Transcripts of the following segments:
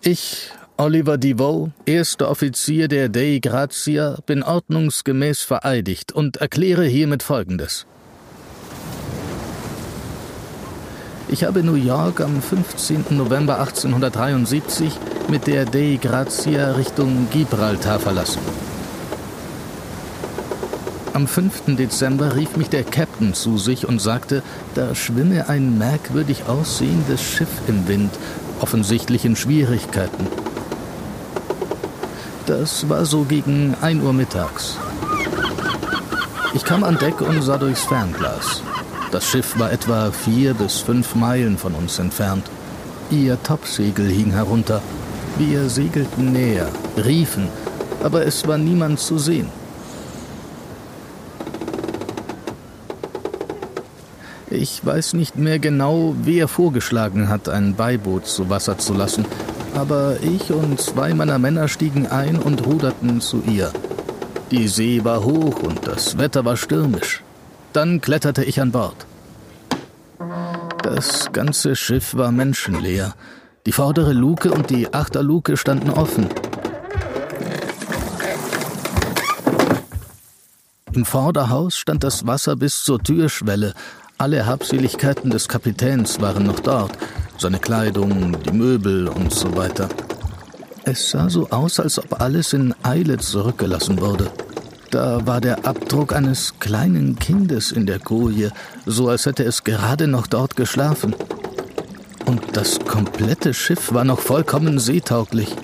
Ich, Oliver DeVoe, erster Offizier der Dei Grazia, bin ordnungsgemäß vereidigt und erkläre hiermit Folgendes. Ich habe New York am 15. November 1873 mit der Dei Grazia Richtung Gibraltar verlassen. Am 5. Dezember rief mich der Captain zu sich und sagte, da schwimme ein merkwürdig aussehendes Schiff im Wind, offensichtlich in Schwierigkeiten. Das war so gegen 1 Uhr mittags. Ich kam an Deck und sah durchs Fernglas. Das Schiff war etwa vier bis fünf Meilen von uns entfernt. Ihr Topsegel hing herunter. Wir segelten näher, riefen, aber es war niemand zu sehen. Ich weiß nicht mehr genau, wer vorgeschlagen hat, ein Beiboot zu Wasser zu lassen, aber ich und zwei meiner Männer stiegen ein und ruderten zu ihr. Die See war hoch und das Wetter war stürmisch. Dann kletterte ich an Bord. Das ganze Schiff war menschenleer. Die vordere Luke und die Achterluke standen offen. Im Vorderhaus stand das Wasser bis zur Türschwelle. Alle Habseligkeiten des Kapitäns waren noch dort. Seine Kleidung, die Möbel und so weiter. Es sah so aus, als ob alles in Eile zurückgelassen wurde. Da war der Abdruck eines kleinen Kindes in der Koje, so als hätte es gerade noch dort geschlafen. Und das komplette Schiff war noch vollkommen seetauglich.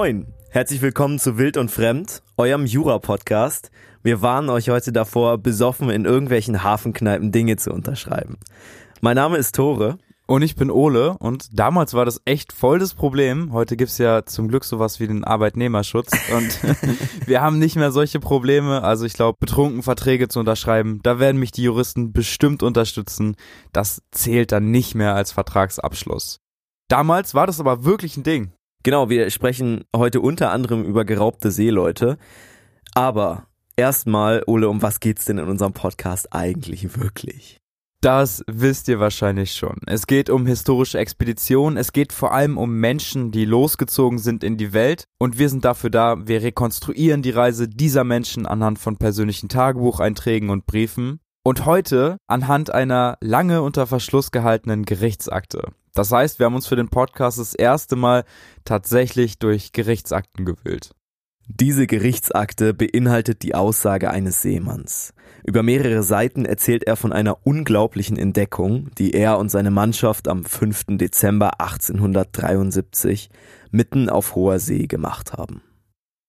Moin, herzlich willkommen zu Wild und Fremd, eurem Jura-Podcast. Wir warnen euch heute davor, besoffen in irgendwelchen Hafenkneipen Dinge zu unterschreiben. Mein Name ist Tore. Und ich bin Ole und damals war das echt voll das Problem. Heute gibt's ja zum Glück sowas wie den Arbeitnehmerschutz und wir haben nicht mehr solche Probleme. Also ich glaube, betrunken Verträge zu unterschreiben, da werden mich die Juristen bestimmt unterstützen. Das zählt dann nicht mehr als Vertragsabschluss. Damals war das aber wirklich ein Ding. Genau, wir sprechen heute unter anderem über geraubte Seeleute. Aber erstmal, Ole, um was geht's denn in unserem Podcast eigentlich wirklich? Das wisst ihr wahrscheinlich schon. Es geht um historische Expeditionen, es geht vor allem um Menschen, die losgezogen sind in die Welt und wir sind dafür da, wir rekonstruieren die Reise dieser Menschen anhand von persönlichen Tagebucheinträgen und Briefen und heute anhand einer lange unter Verschluss gehaltenen Gerichtsakte. Das heißt, wir haben uns für den Podcast das erste Mal tatsächlich durch Gerichtsakten gewühlt. Diese Gerichtsakte beinhaltet die Aussage eines Seemanns. Über mehrere Seiten erzählt er von einer unglaublichen Entdeckung, die er und seine Mannschaft am 5. Dezember 1873 mitten auf hoher See gemacht haben.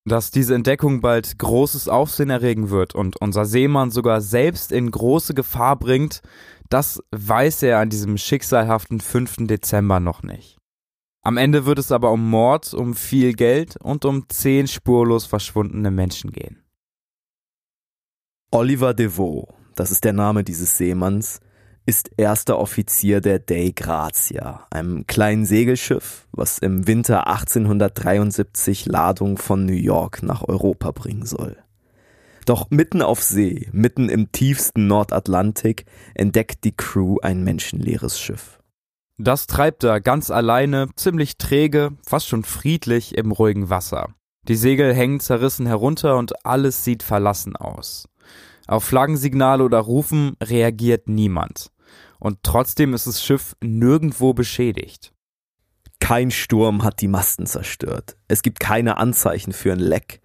Dass diese Entdeckung bald großes Aufsehen erregen wird und unser Seemann sogar selbst in große Gefahr bringt, das weiß er an diesem schicksalhaften 5. Dezember noch nicht. Am Ende wird es aber um Mord, um viel Geld und um zehn spurlos verschwundene Menschen gehen. Oliver DeVoe, das ist der Name dieses Seemanns, ist erster Offizier der Dei Grazia, einem kleinen Segelschiff, was im Winter 1873 Ladung von New York nach Europa bringen soll. Doch mitten auf See, mitten im tiefsten Nordatlantik, entdeckt die Crew ein menschenleeres Schiff. Das treibt er ganz alleine, ziemlich träge, fast schon friedlich im ruhigen Wasser. Die Segel hängen zerrissen herunter und alles sieht verlassen aus. Auf Flaggensignale oder Rufen reagiert niemand. Und trotzdem ist das Schiff nirgendwo beschädigt. Kein Sturm hat die Masten zerstört. Es gibt keine Anzeichen für ein Leck.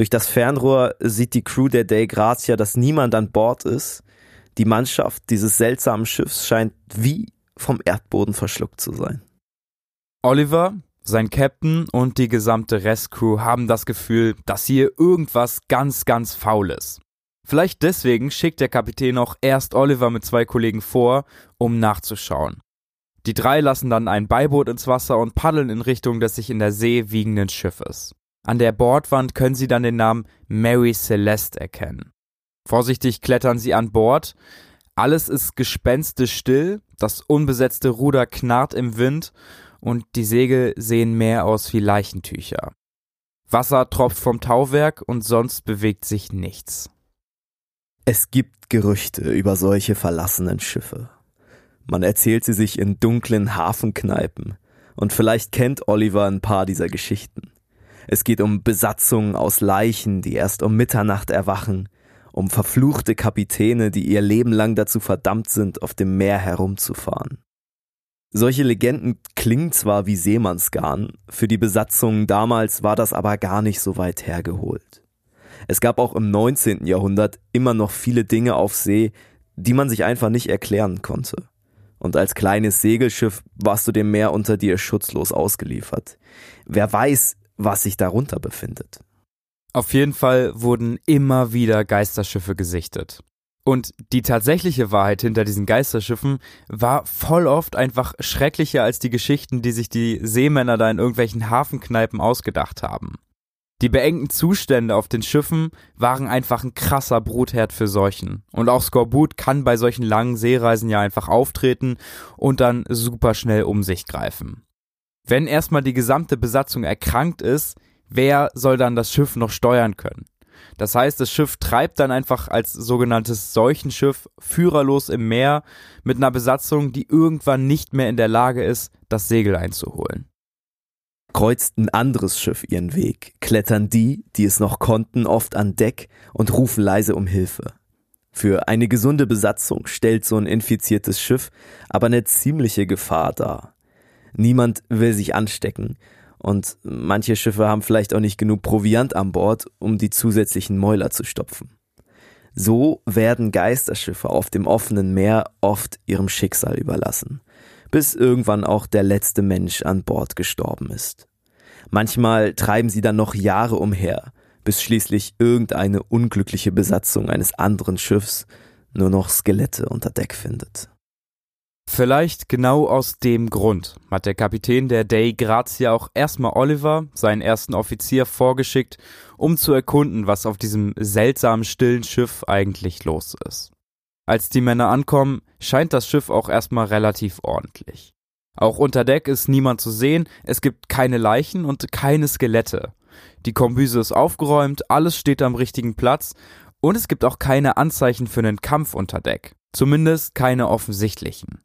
Durch das Fernrohr sieht die Crew der Dei Grazia, dass niemand an Bord ist. Die Mannschaft dieses seltsamen Schiffs scheint wie vom Erdboden verschluckt zu sein. Oliver, sein Captain und die gesamte Restcrew haben das Gefühl, dass hier irgendwas ganz, ganz faul ist. Vielleicht deswegen schickt der Kapitän auch erst Oliver mit zwei Kollegen vor, um nachzuschauen. Die drei lassen dann ein Beiboot ins Wasser und paddeln in Richtung des sich in der See wiegenden Schiffes. An der Bordwand können sie dann den Namen Mary Celeste erkennen. Vorsichtig klettern sie an Bord. Alles ist gespenstisch still, das unbesetzte Ruder knarrt im Wind und die Segel sehen mehr aus wie Leichentücher. Wasser tropft vom Tauwerk und sonst bewegt sich nichts. Es gibt Gerüchte über solche verlassenen Schiffe. Man erzählt sie sich in dunklen Hafenkneipen. Und vielleicht kennt Oliver ein paar dieser Geschichten. Es geht um Besatzungen aus Leichen, die erst um Mitternacht erwachen, um verfluchte Kapitäne, die ihr Leben lang dazu verdammt sind, auf dem Meer herumzufahren. Solche Legenden klingen zwar wie Seemannsgarn, für die Besatzungen damals war das aber gar nicht so weit hergeholt. Es gab auch im 19. Jahrhundert immer noch viele Dinge auf See, die man sich einfach nicht erklären konnte. Und als kleines Segelschiff warst du dem Meer unter dir schutzlos ausgeliefert. Wer weiß, was sich darunter befindet. Auf jeden Fall wurden immer wieder Geisterschiffe gesichtet. Und die tatsächliche Wahrheit hinter diesen Geisterschiffen war voll oft einfach schrecklicher als die Geschichten, die sich die Seemänner da in irgendwelchen Hafenkneipen ausgedacht haben. Die beengten Zustände auf den Schiffen waren einfach ein krasser Brutherd für Seuchen. Und auch Skorbut kann bei solchen langen Seereisen ja einfach auftreten und dann super schnell um sich greifen. Wenn erstmal die gesamte Besatzung erkrankt ist, wer soll dann das Schiff noch steuern können? Das heißt, das Schiff treibt dann einfach als sogenanntes Seuchenschiff führerlos im Meer mit einer Besatzung, die irgendwann nicht mehr in der Lage ist, das Segel einzuholen. Kreuzt ein anderes Schiff ihren Weg, klettern die, die es noch konnten, oft an Deck und rufen leise um Hilfe. Für eine gesunde Besatzung stellt so ein infiziertes Schiff aber eine ziemliche Gefahr dar. Niemand will sich anstecken und manche Schiffe haben vielleicht auch nicht genug Proviant an Bord, um die zusätzlichen Mäuler zu stopfen. So werden Geisterschiffe auf dem offenen Meer oft ihrem Schicksal überlassen, bis irgendwann auch der letzte Mensch an Bord gestorben ist. Manchmal treiben sie dann noch Jahre umher, bis schließlich irgendeine unglückliche Besatzung eines anderen Schiffs nur noch Skelette unter Deck findet. Vielleicht genau aus dem Grund hat der Kapitän der Dei Grazia auch erstmal Oliver, seinen ersten Offizier, vorgeschickt, um zu erkunden, was auf diesem seltsamen stillen Schiff eigentlich los ist. Als die Männer ankommen, scheint das Schiff auch erstmal relativ ordentlich. Auch unter Deck ist niemand zu sehen, es gibt keine Leichen und keine Skelette. Die Kombüse ist aufgeräumt, alles steht am richtigen Platz und es gibt auch keine Anzeichen für einen Kampf unter Deck. Zumindest keine offensichtlichen.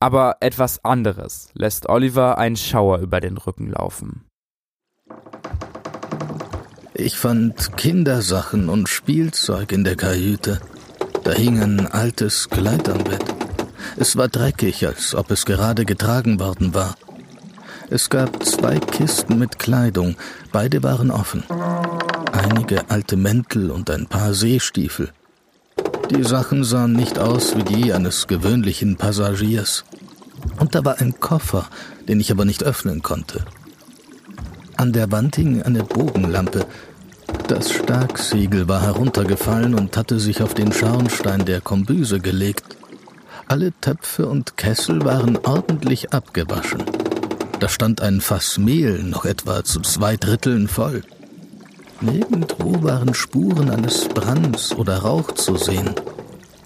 Aber etwas anderes lässt Oliver einen Schauer über den Rücken laufen. Ich fand Kindersachen und Spielzeug in der Kajüte. Da hing ein altes Kleid am Bett. Es war dreckig, als ob es gerade getragen worden war. Es gab zwei Kisten mit Kleidung, beide waren offen. Einige alte Mäntel und ein paar Seestiefel. Die Sachen sahen nicht aus wie die eines gewöhnlichen Passagiers. Und da war ein Koffer, den ich aber nicht öffnen konnte. An der Wand hing eine Bogenlampe. Das Starksiegel war heruntergefallen und hatte sich auf den Schornstein der Kombüse gelegt. Alle Töpfe und Kessel waren ordentlich abgewaschen. Da stand ein Fass Mehl noch etwa zu zwei Dritteln voll. Nirgendwo waren Spuren eines Brands oder Rauch zu sehen.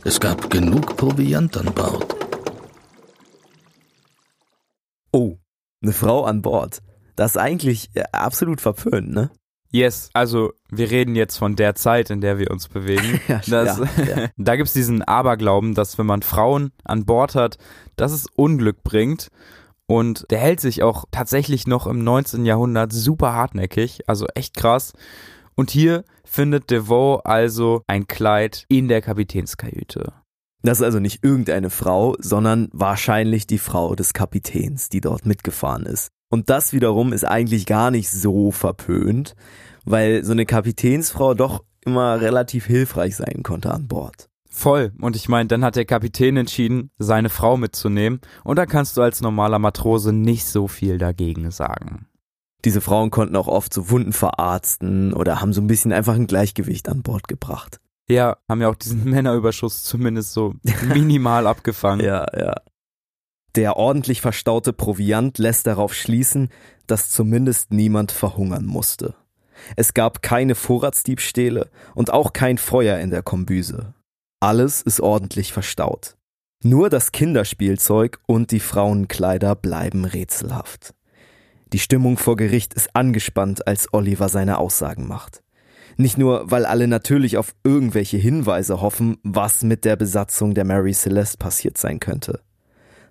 Es gab genug Proviant an Bord. Oh, eine Frau an Bord. Das ist eigentlich äh, absolut verpönt, ne? Yes, also wir reden jetzt von der Zeit, in der wir uns bewegen. ja, das, ja, ja. Da gibt's diesen Aberglauben, dass wenn man Frauen an Bord hat, dass es Unglück bringt. Und der hält sich auch tatsächlich noch im 19. Jahrhundert super hartnäckig, also echt krass. Und hier findet DeVoe also ein Kleid in der Kapitänskajüte. Das ist also nicht irgendeine Frau, sondern wahrscheinlich die Frau des Kapitäns, die dort mitgefahren ist. Und das wiederum ist eigentlich gar nicht so verpönt, weil so eine Kapitänsfrau doch immer relativ hilfreich sein konnte an Bord. Voll. Und ich meine, dann hat der Kapitän entschieden, seine Frau mitzunehmen. Und da kannst du als normaler Matrose nicht so viel dagegen sagen. Diese Frauen konnten auch oft so Wunden verarzten oder haben so ein bisschen einfach ein Gleichgewicht an Bord gebracht. Ja, haben ja auch diesen Männerüberschuss zumindest so minimal abgefangen. Ja, ja. Der ordentlich verstaute Proviant lässt darauf schließen, dass zumindest niemand verhungern musste. Es gab keine Vorratsdiebstähle und auch kein Feuer in der Kombüse. Alles ist ordentlich verstaut. Nur das Kinderspielzeug und die Frauenkleider bleiben rätselhaft. Die Stimmung vor Gericht ist angespannt, als Oliver seine Aussagen macht. Nicht nur, weil alle natürlich auf irgendwelche Hinweise hoffen, was mit der Besatzung der Mary Celeste passiert sein könnte,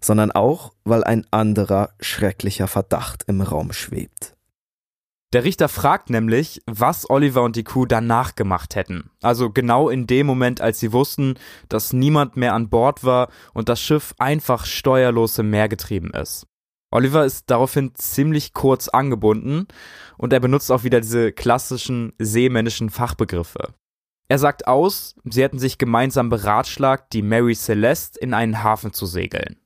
sondern auch, weil ein anderer schrecklicher Verdacht im Raum schwebt. Der Richter fragt nämlich, was Oliver und die Crew danach gemacht hätten. Also genau in dem Moment, als sie wussten, dass niemand mehr an Bord war und das Schiff einfach steuerlos im Meer getrieben ist. Oliver ist daraufhin ziemlich kurz angebunden und er benutzt auch wieder diese klassischen seemännischen Fachbegriffe. Er sagt aus, sie hätten sich gemeinsam beratschlagt, die Mary Celeste in einen Hafen zu segeln.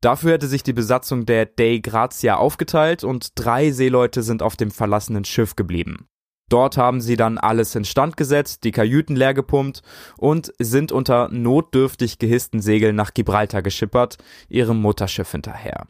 Dafür hätte sich die Besatzung der Dei Grazia aufgeteilt und drei Seeleute sind auf dem verlassenen Schiff geblieben. Dort haben sie dann alles instand gesetzt, die Kajüten leer gepumpt und sind unter notdürftig gehissten Segeln nach Gibraltar geschippert, ihrem Mutterschiff hinterher.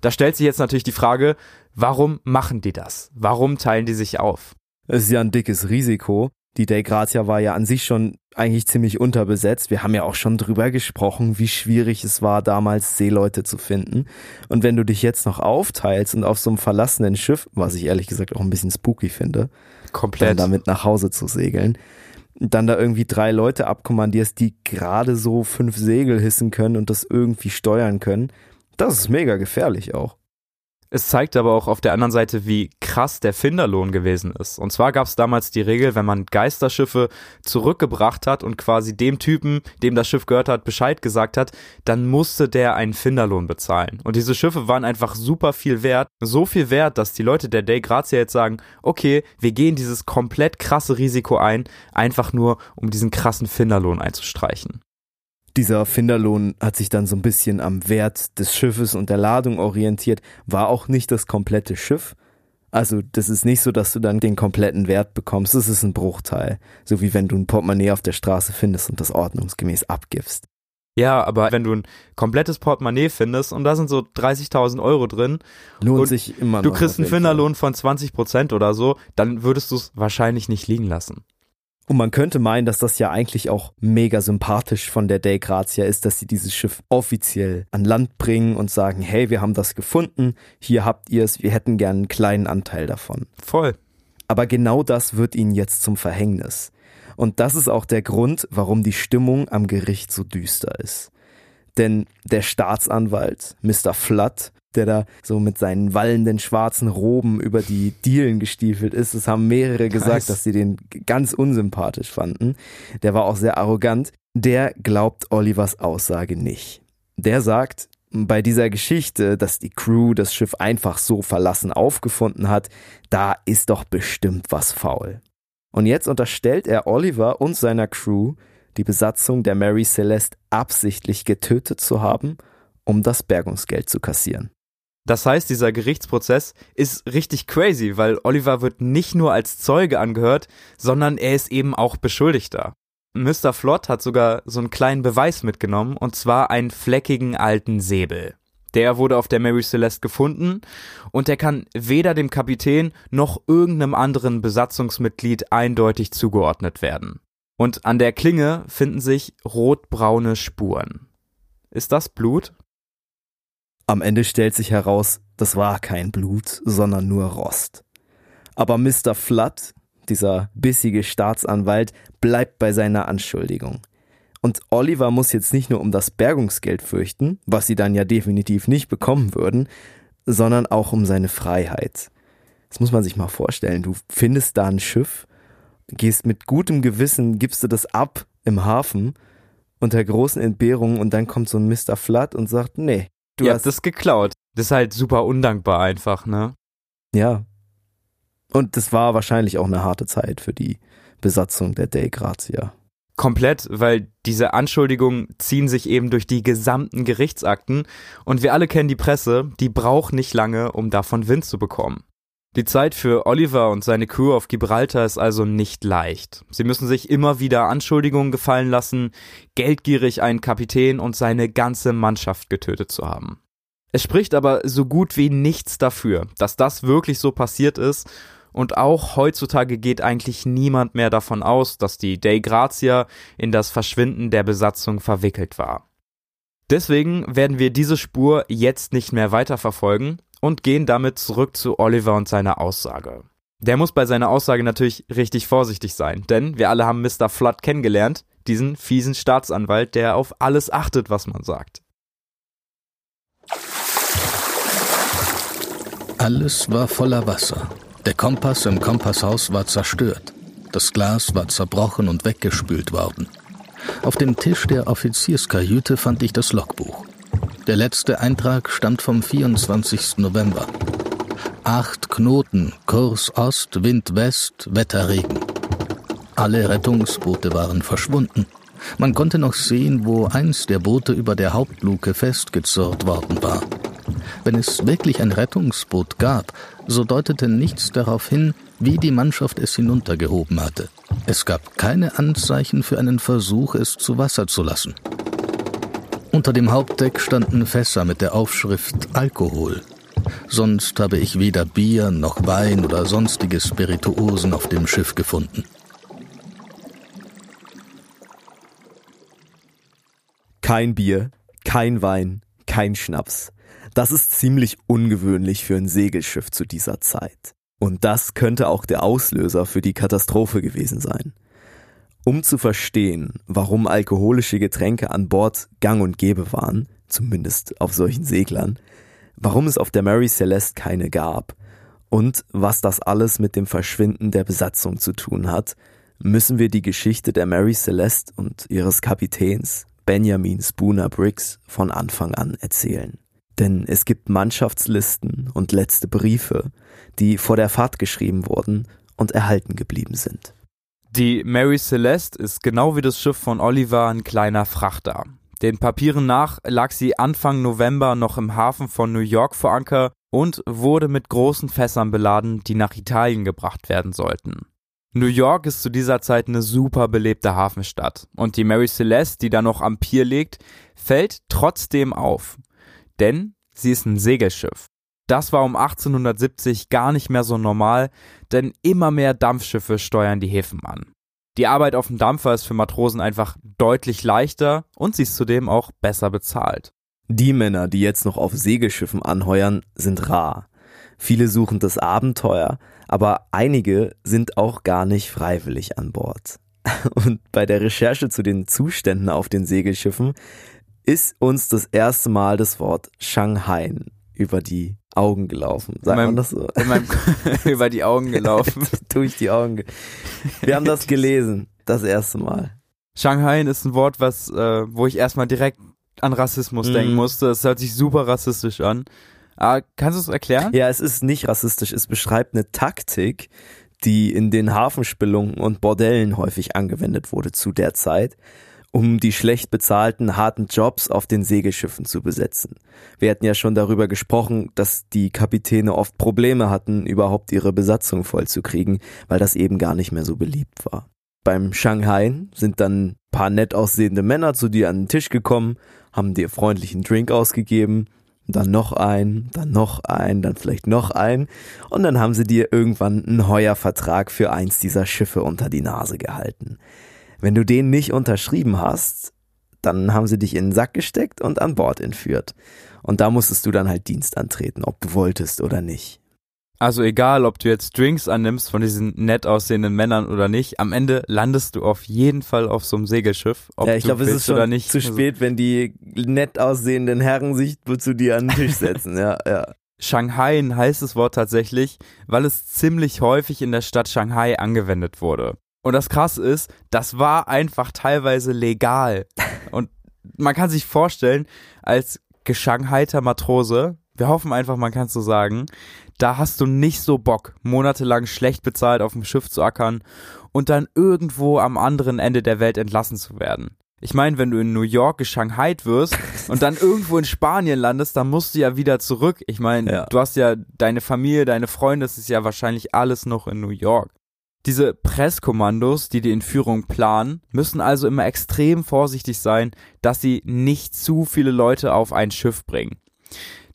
Da stellt sich jetzt natürlich die Frage, warum machen die das? Warum teilen die sich auf? Es ist ja ein dickes Risiko. Die Dei Grazia war ja an sich schon eigentlich ziemlich unterbesetzt. Wir haben ja auch schon drüber gesprochen, wie schwierig es war, damals Seeleute zu finden. Und wenn du dich jetzt noch aufteilst und auf so einem verlassenen Schiff, was ich ehrlich gesagt auch ein bisschen spooky finde, komplett damit nach Hause zu segeln, dann da irgendwie drei Leute abkommandierst, die gerade so fünf Segel hissen können und das irgendwie steuern können, das ist mega gefährlich auch. Es zeigt aber auch auf der anderen Seite, wie krass der Finderlohn gewesen ist. Und zwar gab es damals die Regel, wenn man Geisterschiffe zurückgebracht hat und quasi dem Typen, dem das Schiff gehört hat, Bescheid gesagt hat, dann musste der einen Finderlohn bezahlen. Und diese Schiffe waren einfach super viel wert. So viel wert, dass die Leute der Day Grazia jetzt sagen, okay, wir gehen dieses komplett krasse Risiko ein, einfach nur um diesen krassen Finderlohn einzustreichen. Dieser Finderlohn hat sich dann so ein bisschen am Wert des Schiffes und der Ladung orientiert, war auch nicht das komplette Schiff. Also das ist nicht so, dass du dann den kompletten Wert bekommst, das ist ein Bruchteil. So wie wenn du ein Portemonnaie auf der Straße findest und das ordnungsgemäß abgibst. Ja, aber wenn du ein komplettes Portemonnaie findest und da sind so 30.000 Euro drin lohnt sich immer du kriegst einen Finderlohn von 20 Prozent oder so, dann würdest du es wahrscheinlich nicht liegen lassen. Und man könnte meinen, dass das ja eigentlich auch mega sympathisch von der Day Grazia ist, dass sie dieses Schiff offiziell an Land bringen und sagen, hey, wir haben das gefunden, hier habt ihr es, wir hätten gern einen kleinen Anteil davon. Voll. Aber genau das wird ihnen jetzt zum Verhängnis. Und das ist auch der Grund, warum die Stimmung am Gericht so düster ist. Denn der Staatsanwalt, Mr. Flood, der da so mit seinen wallenden schwarzen Roben über die Dielen gestiefelt ist. Es haben mehrere gesagt, nice. dass sie den ganz unsympathisch fanden. Der war auch sehr arrogant. Der glaubt Olivers Aussage nicht. Der sagt, bei dieser Geschichte, dass die Crew das Schiff einfach so verlassen aufgefunden hat, da ist doch bestimmt was faul. Und jetzt unterstellt er Oliver und seiner Crew, die Besatzung der Mary Celeste absichtlich getötet zu haben, um das Bergungsgeld zu kassieren. Das heißt, dieser Gerichtsprozess ist richtig crazy, weil Oliver wird nicht nur als Zeuge angehört, sondern er ist eben auch Beschuldigter. Mr. Flott hat sogar so einen kleinen Beweis mitgenommen, und zwar einen fleckigen alten Säbel. Der wurde auf der Mary Celeste gefunden und der kann weder dem Kapitän noch irgendeinem anderen Besatzungsmitglied eindeutig zugeordnet werden. Und an der Klinge finden sich rotbraune Spuren. Ist das Blut? Am Ende stellt sich heraus, das war kein Blut, sondern nur Rost. Aber Mr. Flood, dieser bissige Staatsanwalt, bleibt bei seiner Anschuldigung. Und Oliver muss jetzt nicht nur um das Bergungsgeld fürchten, was sie dann ja definitiv nicht bekommen würden, sondern auch um seine Freiheit. Das muss man sich mal vorstellen. Du findest da ein Schiff, gehst mit gutem Gewissen, gibst du das ab im Hafen unter großen Entbehrungen und dann kommt so ein Mr. Flood und sagt, nee, Du Ihr hast das geklaut. Das ist halt super undankbar einfach, ne? Ja. Und das war wahrscheinlich auch eine harte Zeit für die Besatzung der Dei Grazia. Komplett, weil diese Anschuldigungen ziehen sich eben durch die gesamten Gerichtsakten und wir alle kennen die Presse, die braucht nicht lange, um davon Wind zu bekommen. Die Zeit für Oliver und seine Crew auf Gibraltar ist also nicht leicht. Sie müssen sich immer wieder Anschuldigungen gefallen lassen, geldgierig einen Kapitän und seine ganze Mannschaft getötet zu haben. Es spricht aber so gut wie nichts dafür, dass das wirklich so passiert ist und auch heutzutage geht eigentlich niemand mehr davon aus, dass die Dei Grazia in das Verschwinden der Besatzung verwickelt war. Deswegen werden wir diese Spur jetzt nicht mehr weiterverfolgen und gehen damit zurück zu Oliver und seiner Aussage. Der muss bei seiner Aussage natürlich richtig vorsichtig sein, denn wir alle haben Mr. Flood kennengelernt, diesen fiesen Staatsanwalt, der auf alles achtet, was man sagt. Alles war voller Wasser. Der Kompass im Kompasshaus war zerstört. Das Glas war zerbrochen und weggespült worden. Auf dem Tisch der Offizierskajüte fand ich das Logbuch. Der letzte Eintrag stammt vom 24. November. Acht Knoten, Kurs Ost, Wind West, Wetterregen. Alle Rettungsboote waren verschwunden. Man konnte noch sehen, wo eins der Boote über der Hauptluke festgezurrt worden war. Wenn es wirklich ein Rettungsboot gab, so deutete nichts darauf hin, wie die Mannschaft es hinuntergehoben hatte. Es gab keine Anzeichen für einen Versuch, es zu Wasser zu lassen. Unter dem Hauptdeck standen Fässer mit der Aufschrift Alkohol. Sonst habe ich weder Bier noch Wein oder sonstige Spirituosen auf dem Schiff gefunden. Kein Bier, kein Wein, kein Schnaps. Das ist ziemlich ungewöhnlich für ein Segelschiff zu dieser Zeit. Und das könnte auch der Auslöser für die Katastrophe gewesen sein. Um zu verstehen, warum alkoholische Getränke an Bord gang und gäbe waren, zumindest auf solchen Seglern, warum es auf der Mary Celeste keine gab und was das alles mit dem Verschwinden der Besatzung zu tun hat, müssen wir die Geschichte der Mary Celeste und ihres Kapitäns Benjamin Spooner Briggs von Anfang an erzählen. Denn es gibt Mannschaftslisten und letzte Briefe, die vor der Fahrt geschrieben wurden und erhalten geblieben sind. Die Mary Celeste ist genau wie das Schiff von Oliver ein kleiner Frachter. Den Papieren nach lag sie Anfang November noch im Hafen von New York vor Anker und wurde mit großen Fässern beladen, die nach Italien gebracht werden sollten. New York ist zu dieser Zeit eine super belebte Hafenstadt und die Mary Celeste, die da noch am Pier liegt, fällt trotzdem auf. Denn sie ist ein Segelschiff. Das war um 1870 gar nicht mehr so normal, denn immer mehr Dampfschiffe steuern die Häfen an. Die Arbeit auf dem Dampfer ist für Matrosen einfach deutlich leichter und sie ist zudem auch besser bezahlt. Die Männer, die jetzt noch auf Segelschiffen anheuern, sind rar. Viele suchen das Abenteuer, aber einige sind auch gar nicht freiwillig an Bord. Und bei der Recherche zu den Zuständen auf den Segelschiffen ist uns das erste Mal das Wort Shanghai über die Augen gelaufen. Sagt meinem, man das so? Meinem, über die Augen gelaufen. Durch die Augen. Wir haben das gelesen, das erste Mal. Shanghai ist ein Wort, was, äh, wo ich erstmal direkt an Rassismus mm. denken musste. Es hört sich super rassistisch an. Aber kannst du es erklären? Ja, es ist nicht rassistisch. Es beschreibt eine Taktik, die in den Hafenspillungen und Bordellen häufig angewendet wurde zu der Zeit um die schlecht bezahlten, harten Jobs auf den Segelschiffen zu besetzen. Wir hatten ja schon darüber gesprochen, dass die Kapitäne oft Probleme hatten, überhaupt ihre Besatzung vollzukriegen, weil das eben gar nicht mehr so beliebt war. Beim Shanghai sind dann paar nett aussehende Männer zu dir an den Tisch gekommen, haben dir freundlichen Drink ausgegeben, dann noch ein, dann noch ein, dann vielleicht noch ein und dann haben sie dir irgendwann einen Heuervertrag für eins dieser Schiffe unter die Nase gehalten. Wenn du den nicht unterschrieben hast, dann haben sie dich in den Sack gesteckt und an Bord entführt. Und da musstest du dann halt Dienst antreten, ob du wolltest oder nicht. Also egal, ob du jetzt Drinks annimmst von diesen nett aussehenden Männern oder nicht, am Ende landest du auf jeden Fall auf so einem Segelschiff. Ob ja, ich glaube, es ist schon nicht. zu spät, wenn die nett aussehenden Herren sich zu dir an den Tisch setzen. ja, ja. Shanghai heißt das Wort tatsächlich, weil es ziemlich häufig in der Stadt Shanghai angewendet wurde. Und das Krasse ist, das war einfach teilweise legal. Und man kann sich vorstellen, als geschangheiter Matrose, wir hoffen einfach, man kann es so sagen, da hast du nicht so Bock, monatelang schlecht bezahlt auf dem Schiff zu ackern und dann irgendwo am anderen Ende der Welt entlassen zu werden. Ich meine, wenn du in New York geschanghait wirst und dann irgendwo in Spanien landest, dann musst du ja wieder zurück. Ich meine, ja. du hast ja deine Familie, deine Freunde, das ist ja wahrscheinlich alles noch in New York. Diese Presskommandos, die die Entführung planen, müssen also immer extrem vorsichtig sein, dass sie nicht zu viele Leute auf ein Schiff bringen.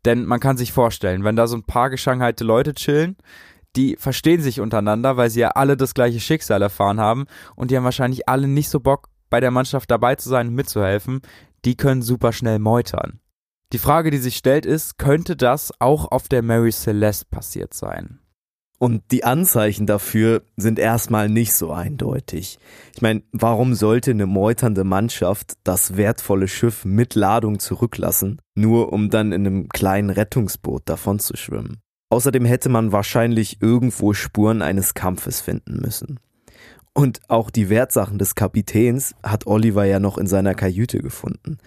Denn man kann sich vorstellen, wenn da so ein paar geschanghaite Leute chillen, die verstehen sich untereinander, weil sie ja alle das gleiche Schicksal erfahren haben und die haben wahrscheinlich alle nicht so Bock, bei der Mannschaft dabei zu sein und mitzuhelfen. Die können super schnell meutern. Die Frage, die sich stellt, ist, könnte das auch auf der Mary Celeste passiert sein? Und die Anzeichen dafür sind erstmal nicht so eindeutig. Ich meine, warum sollte eine meuternde Mannschaft das wertvolle Schiff mit Ladung zurücklassen, nur um dann in einem kleinen Rettungsboot davon zu schwimmen? Außerdem hätte man wahrscheinlich irgendwo Spuren eines Kampfes finden müssen. Und auch die Wertsachen des Kapitäns hat Oliver ja noch in seiner Kajüte gefunden.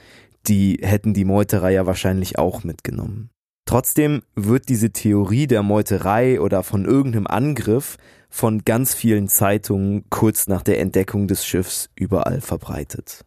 Die hätten die Meuterer ja wahrscheinlich auch mitgenommen. Trotzdem wird diese Theorie der Meuterei oder von irgendeinem Angriff von ganz vielen Zeitungen kurz nach der Entdeckung des Schiffs überall verbreitet.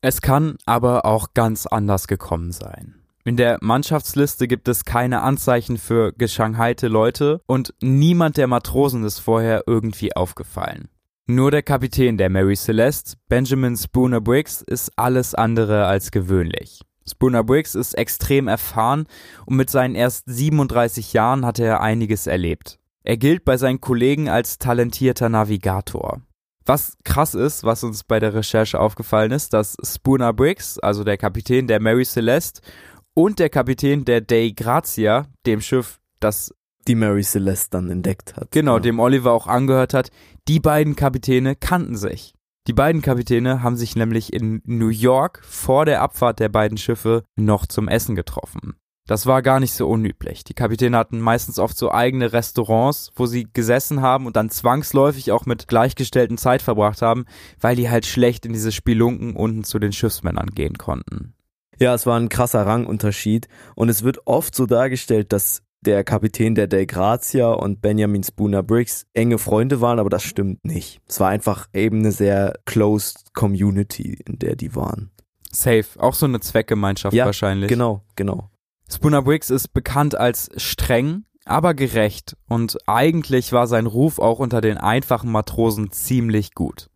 Es kann aber auch ganz anders gekommen sein. In der Mannschaftsliste gibt es keine Anzeichen für geschanghaite Leute und niemand der Matrosen ist vorher irgendwie aufgefallen. Nur der Kapitän der Mary Celeste, Benjamin Spooner Briggs, ist alles andere als gewöhnlich. Spooner Briggs ist extrem erfahren und mit seinen erst 37 Jahren hat er einiges erlebt. Er gilt bei seinen Kollegen als talentierter Navigator. Was krass ist, was uns bei der Recherche aufgefallen ist, dass Spooner Briggs, also der Kapitän der Mary Celeste und der Kapitän der Dei Grazia, dem Schiff, das die Mary Celeste dann entdeckt hat. Genau, ja. dem Oliver auch angehört hat, die beiden Kapitäne kannten sich. Die beiden Kapitäne haben sich nämlich in New York vor der Abfahrt der beiden Schiffe noch zum Essen getroffen. Das war gar nicht so unüblich. Die Kapitäne hatten meistens oft so eigene Restaurants, wo sie gesessen haben und dann zwangsläufig auch mit gleichgestellten Zeit verbracht haben, weil die halt schlecht in diese Spelunken unten zu den Schiffsmännern gehen konnten. Ja, es war ein krasser Rangunterschied und es wird oft so dargestellt, dass der Kapitän der Del Grazia und Benjamin Spooner Briggs enge Freunde waren, aber das stimmt nicht. Es war einfach eben eine sehr closed Community, in der die waren. Safe, auch so eine Zweckgemeinschaft ja, wahrscheinlich. Genau, genau. Spooner Briggs ist bekannt als streng, aber gerecht und eigentlich war sein Ruf auch unter den einfachen Matrosen ziemlich gut.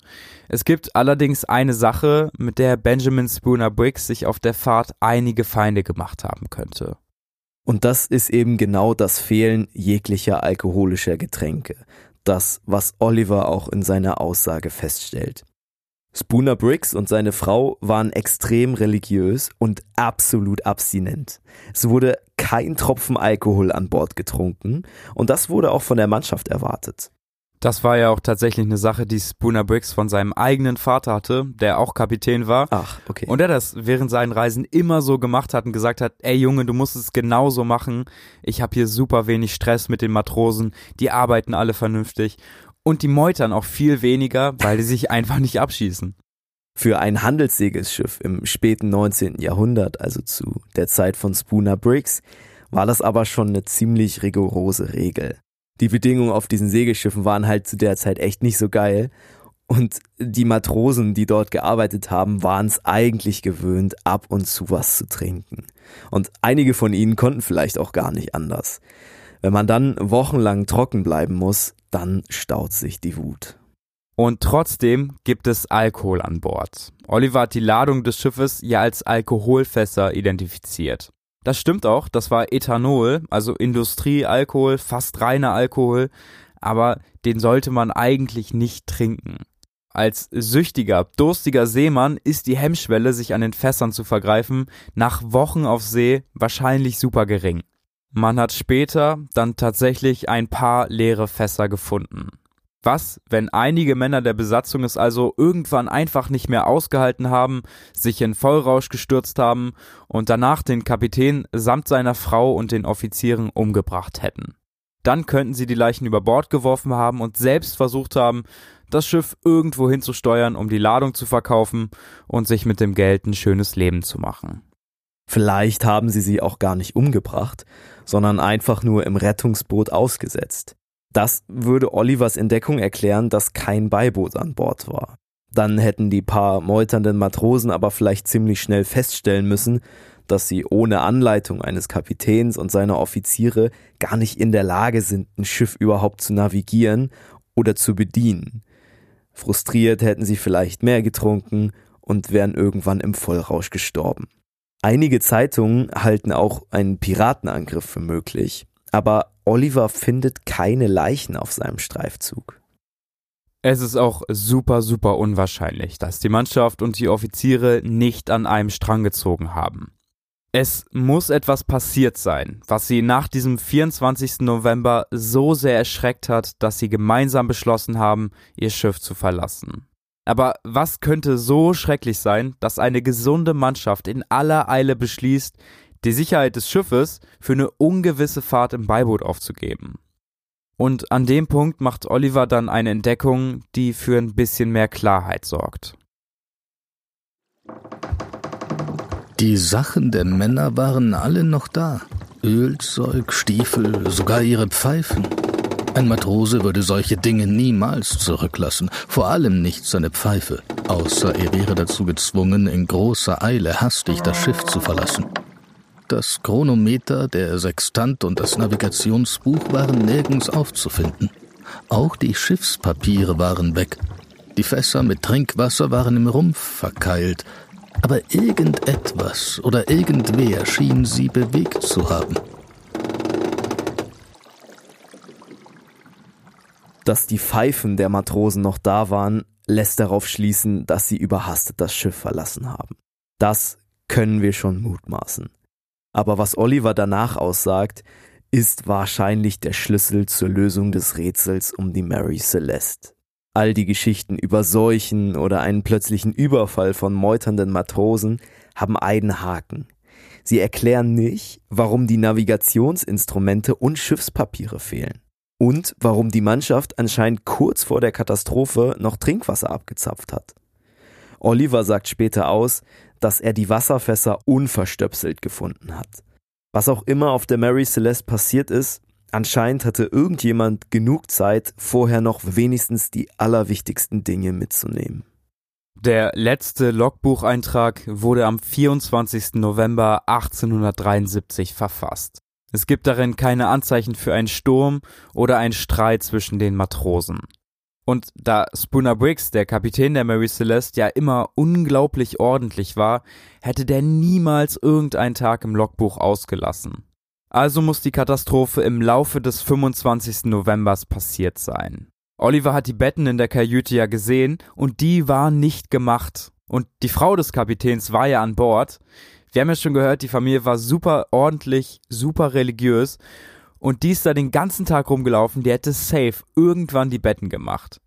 Es gibt allerdings eine Sache, mit der Benjamin Spooner Briggs sich auf der Fahrt einige Feinde gemacht haben könnte. Und das ist eben genau das Fehlen jeglicher alkoholischer Getränke. Das, was Oliver auch in seiner Aussage feststellt. Spooner Briggs und seine Frau waren extrem religiös und absolut abstinent. Es wurde kein Tropfen Alkohol an Bord getrunken und das wurde auch von der Mannschaft erwartet. Das war ja auch tatsächlich eine Sache, die Spooner Briggs von seinem eigenen Vater hatte, der auch Kapitän war. Ach, okay. Und der das während seinen Reisen immer so gemacht hat und gesagt hat, ey Junge, du musst es genauso machen. Ich habe hier super wenig Stress mit den Matrosen, die arbeiten alle vernünftig und die meutern auch viel weniger, weil die sich einfach nicht abschießen. Für ein Handelssegelschiff im späten 19. Jahrhundert, also zu der Zeit von Spooner Briggs, war das aber schon eine ziemlich rigorose Regel die Bedingungen auf diesen Segelschiffen waren halt zu der Zeit echt nicht so geil. Und die Matrosen, die dort gearbeitet haben, waren es eigentlich gewöhnt, ab und zu was zu trinken. Und einige von ihnen konnten vielleicht auch gar nicht anders. Wenn man dann wochenlang trocken bleiben muss, dann staut sich die Wut. Und trotzdem gibt es Alkohol an Bord. Oliver hat die Ladung des Schiffes ja als Alkoholfässer identifiziert. Das stimmt auch, das war Ethanol, also Industriealkohol, fast reiner Alkohol, aber den sollte man eigentlich nicht trinken. Als süchtiger, durstiger Seemann ist die Hemmschwelle, sich an den Fässern zu vergreifen, nach Wochen auf See wahrscheinlich super gering. Man hat später dann tatsächlich ein paar leere Fässer gefunden. Was, wenn einige Männer der Besatzung es also irgendwann einfach nicht mehr ausgehalten haben, sich in Vollrausch gestürzt haben und danach den Kapitän samt seiner Frau und den Offizieren umgebracht hätten? Dann könnten sie die Leichen über Bord geworfen haben und selbst versucht haben, das Schiff irgendwo hinzusteuern, um die Ladung zu verkaufen und sich mit dem Geld ein schönes Leben zu machen. Vielleicht haben sie sie auch gar nicht umgebracht, sondern einfach nur im Rettungsboot ausgesetzt. Das würde Olivers Entdeckung erklären, dass kein Beiboot an Bord war. Dann hätten die paar meuternden Matrosen aber vielleicht ziemlich schnell feststellen müssen, dass sie ohne Anleitung eines Kapitäns und seiner Offiziere gar nicht in der Lage sind, ein Schiff überhaupt zu navigieren oder zu bedienen. Frustriert hätten sie vielleicht mehr getrunken und wären irgendwann im Vollrausch gestorben. Einige Zeitungen halten auch einen Piratenangriff für möglich, aber Oliver findet keine Leichen auf seinem Streifzug. Es ist auch super, super unwahrscheinlich, dass die Mannschaft und die Offiziere nicht an einem Strang gezogen haben. Es muss etwas passiert sein, was sie nach diesem 24. November so sehr erschreckt hat, dass sie gemeinsam beschlossen haben, ihr Schiff zu verlassen. Aber was könnte so schrecklich sein, dass eine gesunde Mannschaft in aller Eile beschließt, die Sicherheit des Schiffes für eine ungewisse Fahrt im Beiboot aufzugeben? Und an dem Punkt macht Oliver dann eine Entdeckung, die für ein bisschen mehr Klarheit sorgt. Die Sachen der Männer waren alle noch da. Ölzeug, Stiefel, sogar ihre Pfeifen. Ein Matrose würde solche Dinge niemals zurücklassen, vor allem nicht seine Pfeife, außer er wäre dazu gezwungen, in großer Eile hastig das Schiff zu verlassen. Das Chronometer, der Sextant und das Navigationsbuch waren nirgends aufzufinden. Auch die Schiffspapiere waren weg. Die Fässer mit Trinkwasser waren im Rumpf verkeilt, aber irgendetwas oder irgendwer schien sie bewegt zu haben. Dass die Pfeifen der Matrosen noch da waren, lässt darauf schließen, dass sie überhastet das Schiff verlassen haben. Das können wir schon mutmaßen. Aber was Oliver danach aussagt, ist wahrscheinlich der Schlüssel zur Lösung des Rätsels um die Mary Celeste. All die Geschichten über Seuchen oder einen plötzlichen Überfall von meuternden Matrosen haben einen Haken. Sie erklären nicht, warum die Navigationsinstrumente und Schiffspapiere fehlen. Und warum die Mannschaft anscheinend kurz vor der Katastrophe noch Trinkwasser abgezapft hat. Oliver sagt später aus, dass er die Wasserfässer unverstöpselt gefunden hat. Was auch immer auf der Mary Celeste passiert ist, Anscheinend hatte irgendjemand genug Zeit, vorher noch wenigstens die allerwichtigsten Dinge mitzunehmen. Der letzte Logbucheintrag wurde am 24. November 1873 verfasst. Es gibt darin keine Anzeichen für einen Sturm oder einen Streit zwischen den Matrosen. Und da Spooner Briggs, der Kapitän der Mary Celeste, ja immer unglaublich ordentlich war, hätte der niemals irgendeinen Tag im Logbuch ausgelassen. Also muss die Katastrophe im Laufe des 25. Novembers passiert sein. Oliver hat die Betten in der Kajüte ja gesehen und die waren nicht gemacht. Und die Frau des Kapitäns war ja an Bord. Wir haben ja schon gehört, die Familie war super ordentlich, super religiös und die ist da den ganzen Tag rumgelaufen, die hätte safe irgendwann die Betten gemacht.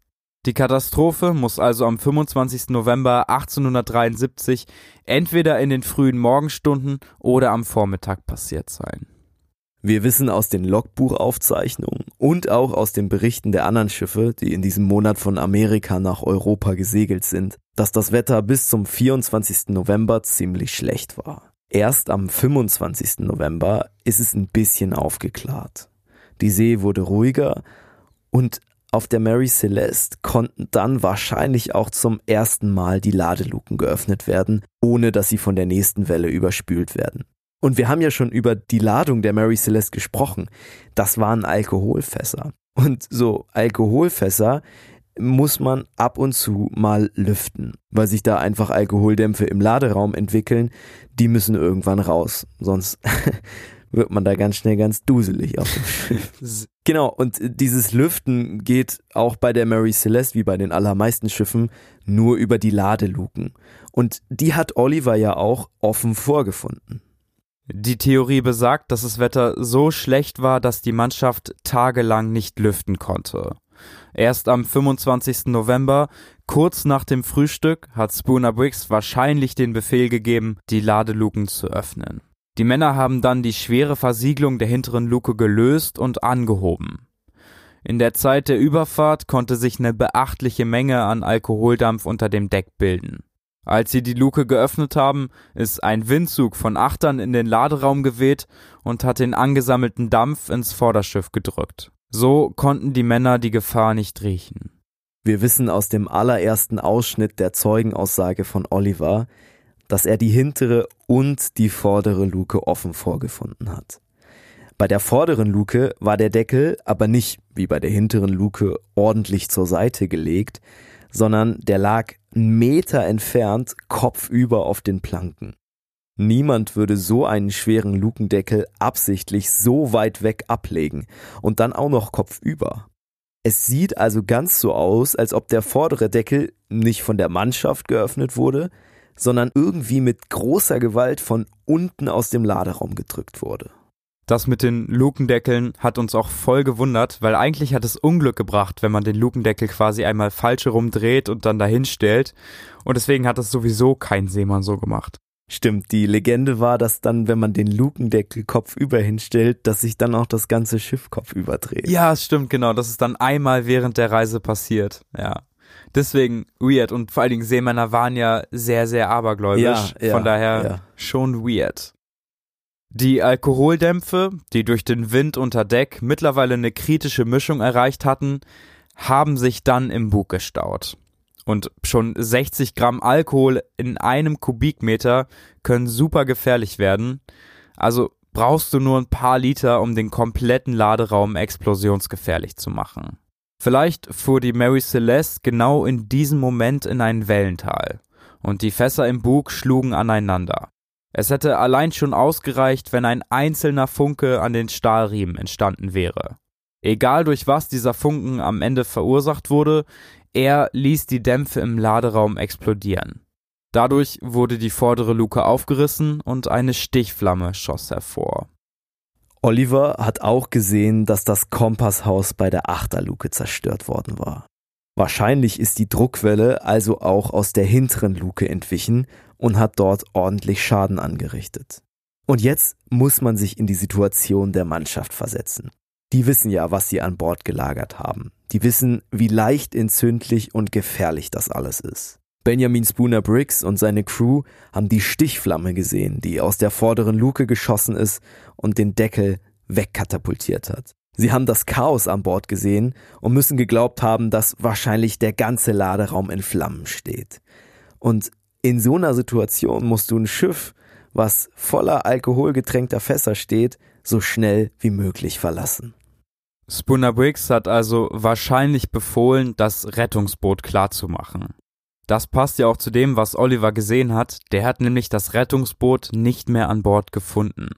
Die Katastrophe muss also am 25. November 1873 entweder in den frühen Morgenstunden oder am Vormittag passiert sein. Wir wissen aus den Logbuchaufzeichnungen und auch aus den Berichten der anderen Schiffe, die in diesem Monat von Amerika nach Europa gesegelt sind, dass das Wetter bis zum 24. November ziemlich schlecht war. Erst am 25. November ist es ein bisschen aufgeklärt. Die See wurde ruhiger und auf der Mary Celeste konnten dann wahrscheinlich auch zum ersten Mal die Ladeluken geöffnet werden, ohne dass sie von der nächsten Welle überspült werden. Und wir haben ja schon über die Ladung der Mary Celeste gesprochen. Das waren Alkoholfässer. Und so Alkoholfässer muss man ab und zu mal lüften, weil sich da einfach Alkoholdämpfe im Laderaum entwickeln. Die müssen irgendwann raus, sonst wird man da ganz schnell ganz duselig auf dem Schiff. genau, und dieses Lüften geht auch bei der Mary Celeste wie bei den allermeisten Schiffen nur über die Ladeluken. Und die hat Oliver ja auch offen vorgefunden. Die Theorie besagt, dass das Wetter so schlecht war, dass die Mannschaft tagelang nicht lüften konnte. Erst am 25. November, kurz nach dem Frühstück, hat Spooner Briggs wahrscheinlich den Befehl gegeben, die Ladeluken zu öffnen. Die Männer haben dann die schwere Versiegelung der hinteren Luke gelöst und angehoben. In der Zeit der Überfahrt konnte sich eine beachtliche Menge an Alkoholdampf unter dem Deck bilden. Als sie die Luke geöffnet haben, ist ein Windzug von Achtern in den Laderaum geweht und hat den angesammelten Dampf ins Vorderschiff gedrückt. So konnten die Männer die Gefahr nicht riechen. Wir wissen aus dem allerersten Ausschnitt der Zeugenaussage von Oliver, dass er die hintere und die vordere Luke offen vorgefunden hat. Bei der vorderen Luke war der Deckel aber nicht wie bei der hinteren Luke ordentlich zur Seite gelegt, sondern der lag einen Meter entfernt kopfüber auf den Planken. Niemand würde so einen schweren Lukendeckel absichtlich so weit weg ablegen und dann auch noch kopfüber. Es sieht also ganz so aus, als ob der vordere Deckel nicht von der Mannschaft geöffnet wurde, sondern irgendwie mit großer Gewalt von unten aus dem Laderaum gedrückt wurde. Das mit den Lukendeckeln hat uns auch voll gewundert, weil eigentlich hat es Unglück gebracht, wenn man den Lukendeckel quasi einmal falsch herumdreht und dann dahin stellt. Und deswegen hat es sowieso kein Seemann so gemacht. Stimmt, die Legende war, dass dann, wenn man den Lukendeckel kopfüber hinstellt, dass sich dann auch das ganze Schiff kopfüber dreht. Ja, es stimmt, genau. Das ist dann einmal während der Reise passiert. Ja. Deswegen weird. Und vor allen Dingen Seemänner waren ja sehr, sehr abergläubisch. Ja, ja, Von daher ja. schon weird. Die Alkoholdämpfe, die durch den Wind unter Deck mittlerweile eine kritische Mischung erreicht hatten, haben sich dann im Bug gestaut. Und schon 60 Gramm Alkohol in einem Kubikmeter können super gefährlich werden. Also brauchst du nur ein paar Liter, um den kompletten Laderaum explosionsgefährlich zu machen. Vielleicht fuhr die Mary Celeste genau in diesem Moment in ein Wellental und die Fässer im Bug schlugen aneinander. Es hätte allein schon ausgereicht, wenn ein einzelner Funke an den Stahlriemen entstanden wäre. Egal durch was dieser Funken am Ende verursacht wurde, er ließ die Dämpfe im Laderaum explodieren. Dadurch wurde die vordere Luke aufgerissen und eine Stichflamme schoss hervor. Oliver hat auch gesehen, dass das Kompasshaus bei der Achterluke zerstört worden war. Wahrscheinlich ist die Druckwelle also auch aus der hinteren Luke entwichen und hat dort ordentlich Schaden angerichtet. Und jetzt muss man sich in die Situation der Mannschaft versetzen. Die wissen ja, was sie an Bord gelagert haben. Die wissen, wie leicht entzündlich und gefährlich das alles ist. Benjamin Spooner Briggs und seine Crew haben die Stichflamme gesehen, die aus der vorderen Luke geschossen ist und den Deckel wegkatapultiert hat. Sie haben das Chaos an Bord gesehen und müssen geglaubt haben, dass wahrscheinlich der ganze Laderaum in Flammen steht. Und in so einer Situation musst du ein Schiff, was voller alkoholgetränkter Fässer steht, so schnell wie möglich verlassen. Spooner Briggs hat also wahrscheinlich befohlen, das Rettungsboot klarzumachen. Das passt ja auch zu dem, was Oliver gesehen hat, der hat nämlich das Rettungsboot nicht mehr an Bord gefunden.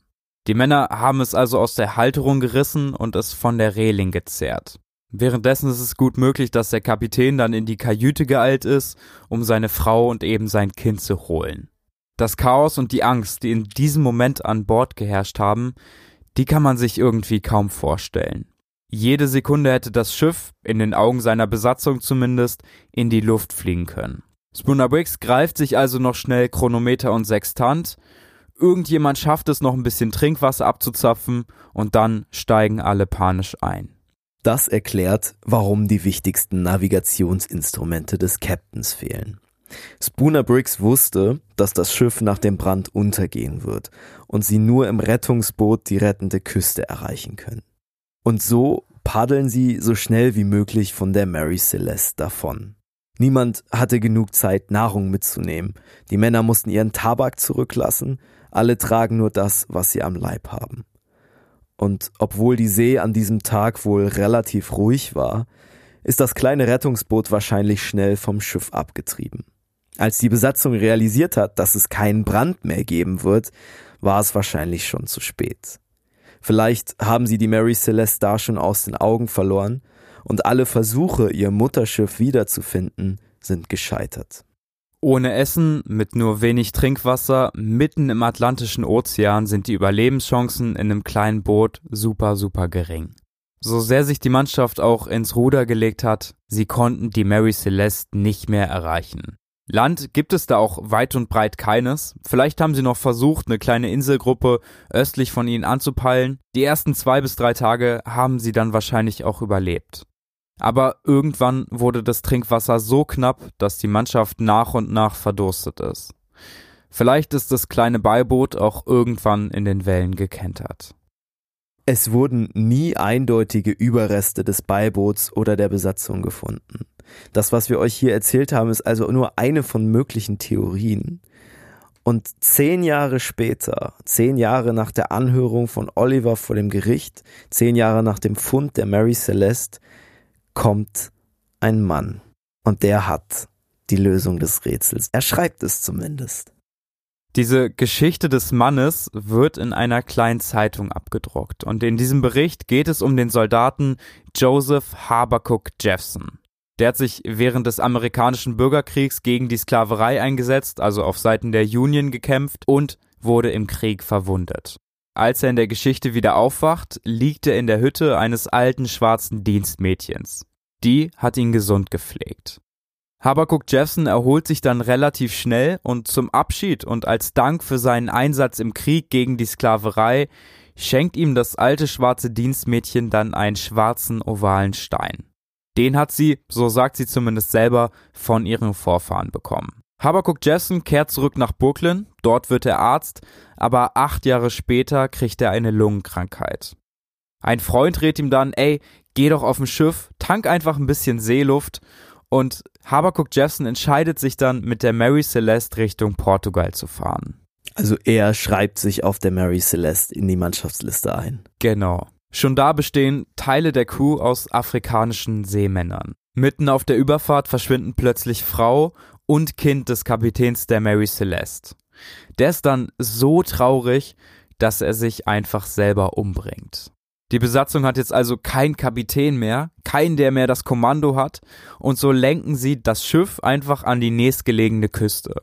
Die Männer haben es also aus der Halterung gerissen und es von der Reling gezerrt. Währenddessen ist es gut möglich, dass der Kapitän dann in die Kajüte geeilt ist, um seine Frau und eben sein Kind zu holen. Das Chaos und die Angst, die in diesem Moment an Bord geherrscht haben, die kann man sich irgendwie kaum vorstellen. Jede Sekunde hätte das Schiff, in den Augen seiner Besatzung zumindest, in die Luft fliegen können. Spooner Briggs greift sich also noch schnell Chronometer und Sextant. Irgendjemand schafft es noch ein bisschen Trinkwasser abzuzapfen und dann steigen alle panisch ein. Das erklärt, warum die wichtigsten Navigationsinstrumente des Captains fehlen. Spooner Briggs wusste, dass das Schiff nach dem Brand untergehen wird und sie nur im Rettungsboot die rettende Küste erreichen können. Und so paddeln sie so schnell wie möglich von der Mary Celeste davon. Niemand hatte genug Zeit, Nahrung mitzunehmen. Die Männer mussten ihren Tabak zurücklassen, alle tragen nur das, was sie am Leib haben. Und obwohl die See an diesem Tag wohl relativ ruhig war, ist das kleine Rettungsboot wahrscheinlich schnell vom Schiff abgetrieben. Als die Besatzung realisiert hat, dass es keinen Brand mehr geben wird, war es wahrscheinlich schon zu spät. Vielleicht haben sie die Mary Celeste da schon aus den Augen verloren und alle Versuche, ihr Mutterschiff wiederzufinden, sind gescheitert. Ohne Essen, mit nur wenig Trinkwasser, mitten im Atlantischen Ozean sind die Überlebenschancen in einem kleinen Boot super, super gering. So sehr sich die Mannschaft auch ins Ruder gelegt hat, sie konnten die Mary Celeste nicht mehr erreichen. Land gibt es da auch weit und breit keines. Vielleicht haben sie noch versucht, eine kleine Inselgruppe östlich von ihnen anzupeilen. Die ersten zwei bis drei Tage haben sie dann wahrscheinlich auch überlebt. Aber irgendwann wurde das Trinkwasser so knapp, dass die Mannschaft nach und nach verdurstet ist. Vielleicht ist das kleine Beiboot auch irgendwann in den Wellen gekentert. Es wurden nie eindeutige Überreste des Beiboots oder der Besatzung gefunden. Das, was wir euch hier erzählt haben, ist also nur eine von möglichen Theorien. Und zehn Jahre später, zehn Jahre nach der Anhörung von Oliver vor dem Gericht, zehn Jahre nach dem Fund der Mary Celeste, kommt ein Mann. Und der hat die Lösung des Rätsels. Er schreibt es zumindest. Diese Geschichte des Mannes wird in einer kleinen Zeitung abgedruckt und in diesem Bericht geht es um den Soldaten Joseph Habakkuk Jeffson. Der hat sich während des amerikanischen Bürgerkriegs gegen die Sklaverei eingesetzt, also auf Seiten der Union gekämpft und wurde im Krieg verwundet. Als er in der Geschichte wieder aufwacht, liegt er in der Hütte eines alten schwarzen Dienstmädchens. Die hat ihn gesund gepflegt. Habakuk Jeffson erholt sich dann relativ schnell und zum Abschied und als Dank für seinen Einsatz im Krieg gegen die Sklaverei schenkt ihm das alte schwarze Dienstmädchen dann einen schwarzen ovalen Stein. Den hat sie, so sagt sie zumindest selber, von ihren Vorfahren bekommen. Habakuk Jeffson kehrt zurück nach Brooklyn, dort wird er Arzt, aber acht Jahre später kriegt er eine Lungenkrankheit. Ein Freund rät ihm dann, ey, geh doch auf ein Schiff, tank einfach ein bisschen Seeluft und Habakuk Jeffson entscheidet sich dann, mit der Mary Celeste Richtung Portugal zu fahren. Also er schreibt sich auf der Mary Celeste in die Mannschaftsliste ein. Genau. Schon da bestehen Teile der Crew aus afrikanischen Seemännern. Mitten auf der Überfahrt verschwinden plötzlich Frau und Kind des Kapitäns der Mary Celeste. Der ist dann so traurig, dass er sich einfach selber umbringt. Die Besatzung hat jetzt also keinen Kapitän mehr, keinen, der mehr das Kommando hat, und so lenken sie das Schiff einfach an die nächstgelegene Küste.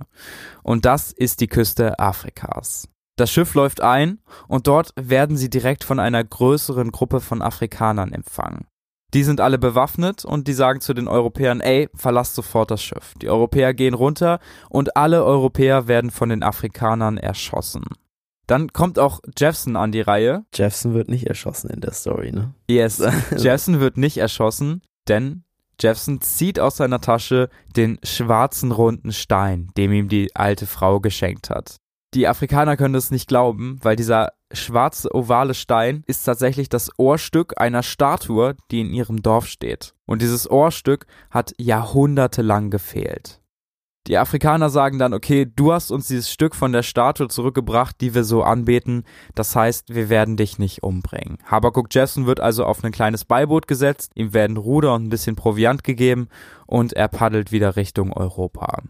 Und das ist die Küste Afrikas. Das Schiff läuft ein und dort werden sie direkt von einer größeren Gruppe von Afrikanern empfangen. Die sind alle bewaffnet und die sagen zu den Europäern, ey, verlasst sofort das Schiff. Die Europäer gehen runter und alle Europäer werden von den Afrikanern erschossen. Dann kommt auch Jeffson an die Reihe. Jeffson wird nicht erschossen in der Story, ne? Yes, Jeffson wird nicht erschossen, denn Jeffson zieht aus seiner Tasche den schwarzen runden Stein, dem ihm die alte Frau geschenkt hat. Die Afrikaner können das nicht glauben, weil dieser schwarze ovale Stein ist tatsächlich das Ohrstück einer Statue, die in ihrem Dorf steht. Und dieses Ohrstück hat jahrhundertelang gefehlt. Die Afrikaner sagen dann, okay, du hast uns dieses Stück von der Statue zurückgebracht, die wir so anbeten. Das heißt, wir werden dich nicht umbringen. Habakuk Jefferson wird also auf ein kleines Beiboot gesetzt, ihm werden Ruder und ein bisschen Proviant gegeben und er paddelt wieder Richtung Europa.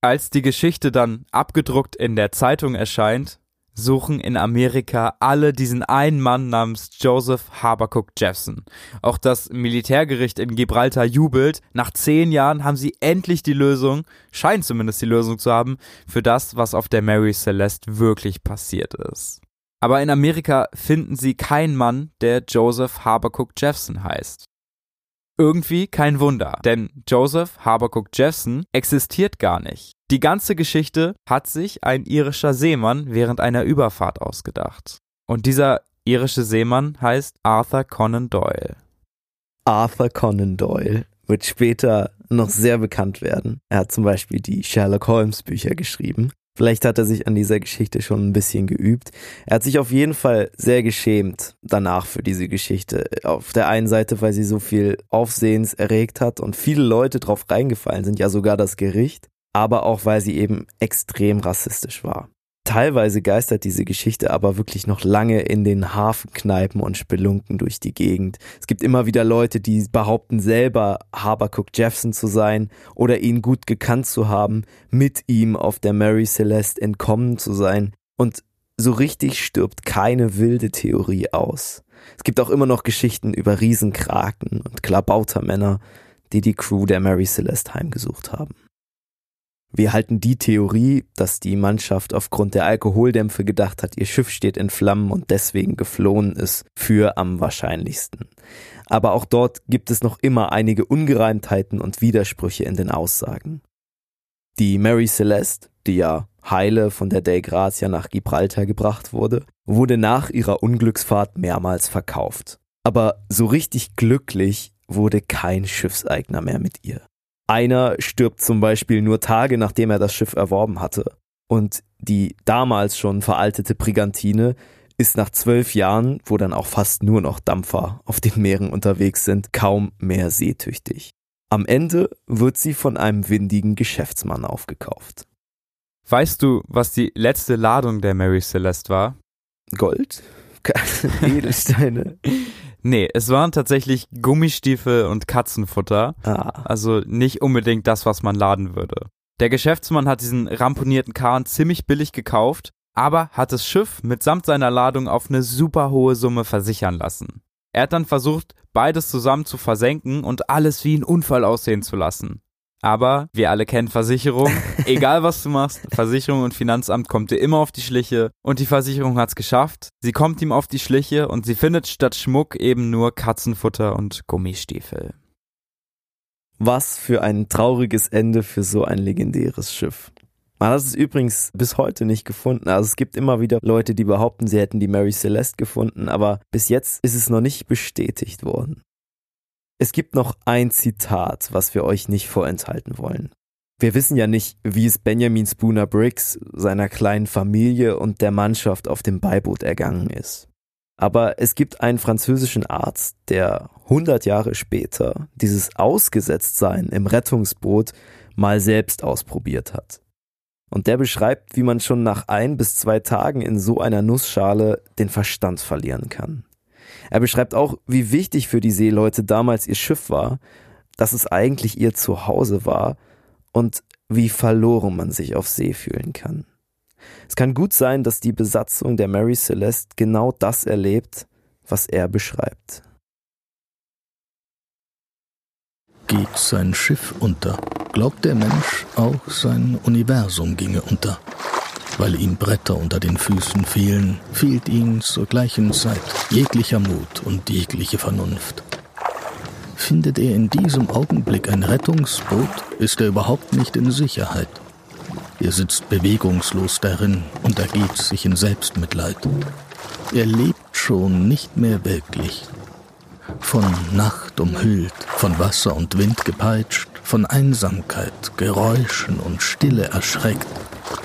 Als die Geschichte dann abgedruckt in der Zeitung erscheint, suchen in Amerika alle diesen einen Mann namens Joseph Habakuk Jeffson. Auch das Militärgericht in Gibraltar jubelt. Nach zehn Jahren haben sie endlich die Lösung, scheint zumindest die Lösung zu haben, für das, was auf der Mary Celeste wirklich passiert ist. Aber in Amerika finden sie keinen Mann, der Joseph Habakuk Jeffson heißt. Irgendwie kein Wunder, denn Joseph Habakuk Jeffson existiert gar nicht. Die ganze Geschichte hat sich ein irischer Seemann während einer Überfahrt ausgedacht. Und dieser irische Seemann heißt Arthur Conan Doyle. Arthur Conan Doyle wird später noch sehr bekannt werden. Er hat zum Beispiel die Sherlock Holmes Bücher geschrieben. Vielleicht hat er sich an dieser Geschichte schon ein bisschen geübt. Er hat sich auf jeden Fall sehr geschämt danach für diese Geschichte. Auf der einen Seite, weil sie so viel Aufsehens erregt hat und viele Leute drauf reingefallen sind, ja sogar das Gericht, aber auch weil sie eben extrem rassistisch war. Teilweise geistert diese Geschichte aber wirklich noch lange in den Hafenkneipen und Spelunken durch die Gegend. Es gibt immer wieder Leute, die behaupten selber Habercook Jeffson zu sein oder ihn gut gekannt zu haben, mit ihm auf der Mary Celeste entkommen zu sein. Und so richtig stirbt keine wilde Theorie aus. Es gibt auch immer noch Geschichten über Riesenkraken und Klabautermänner, die die Crew der Mary Celeste heimgesucht haben. Wir halten die Theorie, dass die Mannschaft aufgrund der Alkoholdämpfe gedacht hat, ihr Schiff steht in Flammen und deswegen geflohen ist, für am wahrscheinlichsten. Aber auch dort gibt es noch immer einige Ungereimtheiten und Widersprüche in den Aussagen. Die Mary Celeste, die ja heile von der Dei Grazia nach Gibraltar gebracht wurde, wurde nach ihrer Unglücksfahrt mehrmals verkauft. Aber so richtig glücklich wurde kein Schiffseigner mehr mit ihr. Einer stirbt zum Beispiel nur Tage nachdem er das Schiff erworben hatte. Und die damals schon veraltete Brigantine ist nach zwölf Jahren, wo dann auch fast nur noch Dampfer auf den Meeren unterwegs sind, kaum mehr seetüchtig. Am Ende wird sie von einem windigen Geschäftsmann aufgekauft. Weißt du, was die letzte Ladung der Mary Celeste war? Gold? Edelsteine? Nee, es waren tatsächlich Gummistiefel und Katzenfutter. Ah. Also nicht unbedingt das, was man laden würde. Der Geschäftsmann hat diesen ramponierten Kahn ziemlich billig gekauft, aber hat das Schiff mitsamt seiner Ladung auf eine super hohe Summe versichern lassen. Er hat dann versucht, beides zusammen zu versenken und alles wie ein Unfall aussehen zu lassen. Aber wir alle kennen Versicherung. Egal was du machst, Versicherung und Finanzamt kommt dir immer auf die Schliche und die Versicherung hat's geschafft. Sie kommt ihm auf die Schliche und sie findet statt Schmuck eben nur Katzenfutter und Gummistiefel. Was für ein trauriges Ende für so ein legendäres Schiff. Man hat es übrigens bis heute nicht gefunden. Also es gibt immer wieder Leute, die behaupten, sie hätten die Mary Celeste gefunden, aber bis jetzt ist es noch nicht bestätigt worden. Es gibt noch ein Zitat, was wir euch nicht vorenthalten wollen. Wir wissen ja nicht, wie es Benjamin Spooner Briggs, seiner kleinen Familie und der Mannschaft auf dem Beiboot ergangen ist. Aber es gibt einen französischen Arzt, der 100 Jahre später dieses Ausgesetztsein im Rettungsboot mal selbst ausprobiert hat. Und der beschreibt, wie man schon nach ein bis zwei Tagen in so einer Nussschale den Verstand verlieren kann. Er beschreibt auch, wie wichtig für die Seeleute damals ihr Schiff war, dass es eigentlich ihr Zuhause war und wie verloren man sich auf See fühlen kann. Es kann gut sein, dass die Besatzung der Mary Celeste genau das erlebt, was er beschreibt. Geht sein Schiff unter, glaubt der Mensch, auch sein Universum ginge unter. Weil ihm Bretter unter den Füßen fehlen, fehlt ihm zur gleichen Zeit jeglicher Mut und jegliche Vernunft. Findet er in diesem Augenblick ein Rettungsboot, ist er überhaupt nicht in Sicherheit. Er sitzt bewegungslos darin und ergeht sich in Selbstmitleid. Er lebt schon nicht mehr wirklich. Von Nacht umhüllt, von Wasser und Wind gepeitscht, von Einsamkeit, Geräuschen und Stille erschreckt,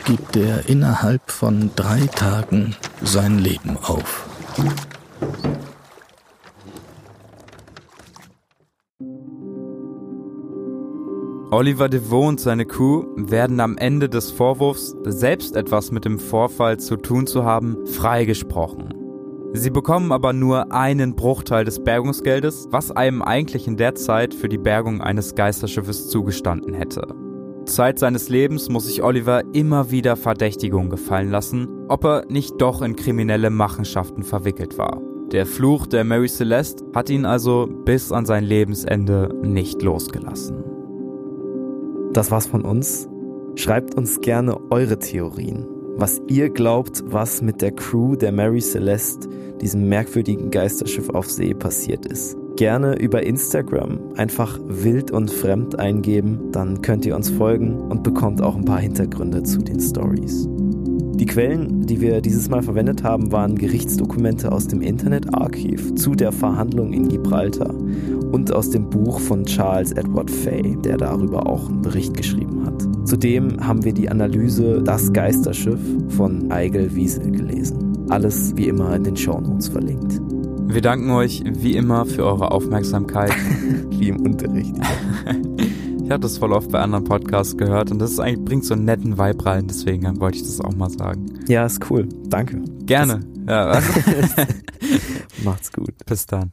gibt er innerhalb von drei Tagen sein Leben auf. Oliver DeVoe und seine Crew werden am Ende des Vorwurfs, selbst etwas mit dem Vorfall zu tun zu haben, freigesprochen. Sie bekommen aber nur einen Bruchteil des Bergungsgeldes, was einem eigentlich in der Zeit für die Bergung eines Geisterschiffes zugestanden hätte. Zeit seines Lebens muss sich Oliver immer wieder Verdächtigungen gefallen lassen, ob er nicht doch in kriminelle Machenschaften verwickelt war. Der Fluch der Mary Celeste hat ihn also bis an sein Lebensende nicht losgelassen. Das war's von uns. Schreibt uns gerne eure Theorien. Was ihr glaubt, was mit der Crew der Mary Celeste, diesem merkwürdigen Geisterschiff auf See, passiert ist. Gerne über Instagram einfach wild und fremd eingeben, dann könnt ihr uns folgen und bekommt auch ein paar Hintergründe zu den Stories. Die Quellen, die wir dieses Mal verwendet haben, waren Gerichtsdokumente aus dem Internetarchiv zu der Verhandlung in Gibraltar und aus dem Buch von Charles Edward Fay, der darüber auch einen Bericht geschrieben hat. Zudem haben wir die Analyse Das Geisterschiff von Eigel Wiesel gelesen. Alles wie immer in den Shownotes verlinkt. Wir danken euch wie immer für eure Aufmerksamkeit. wie im Unterricht. Ich habe das voll oft bei anderen Podcasts gehört und das ist eigentlich, bringt so einen netten Vibe rein, deswegen wollte ich das auch mal sagen. Ja, ist cool. Danke. Gerne. Das, ja. Macht's gut. Bis dann.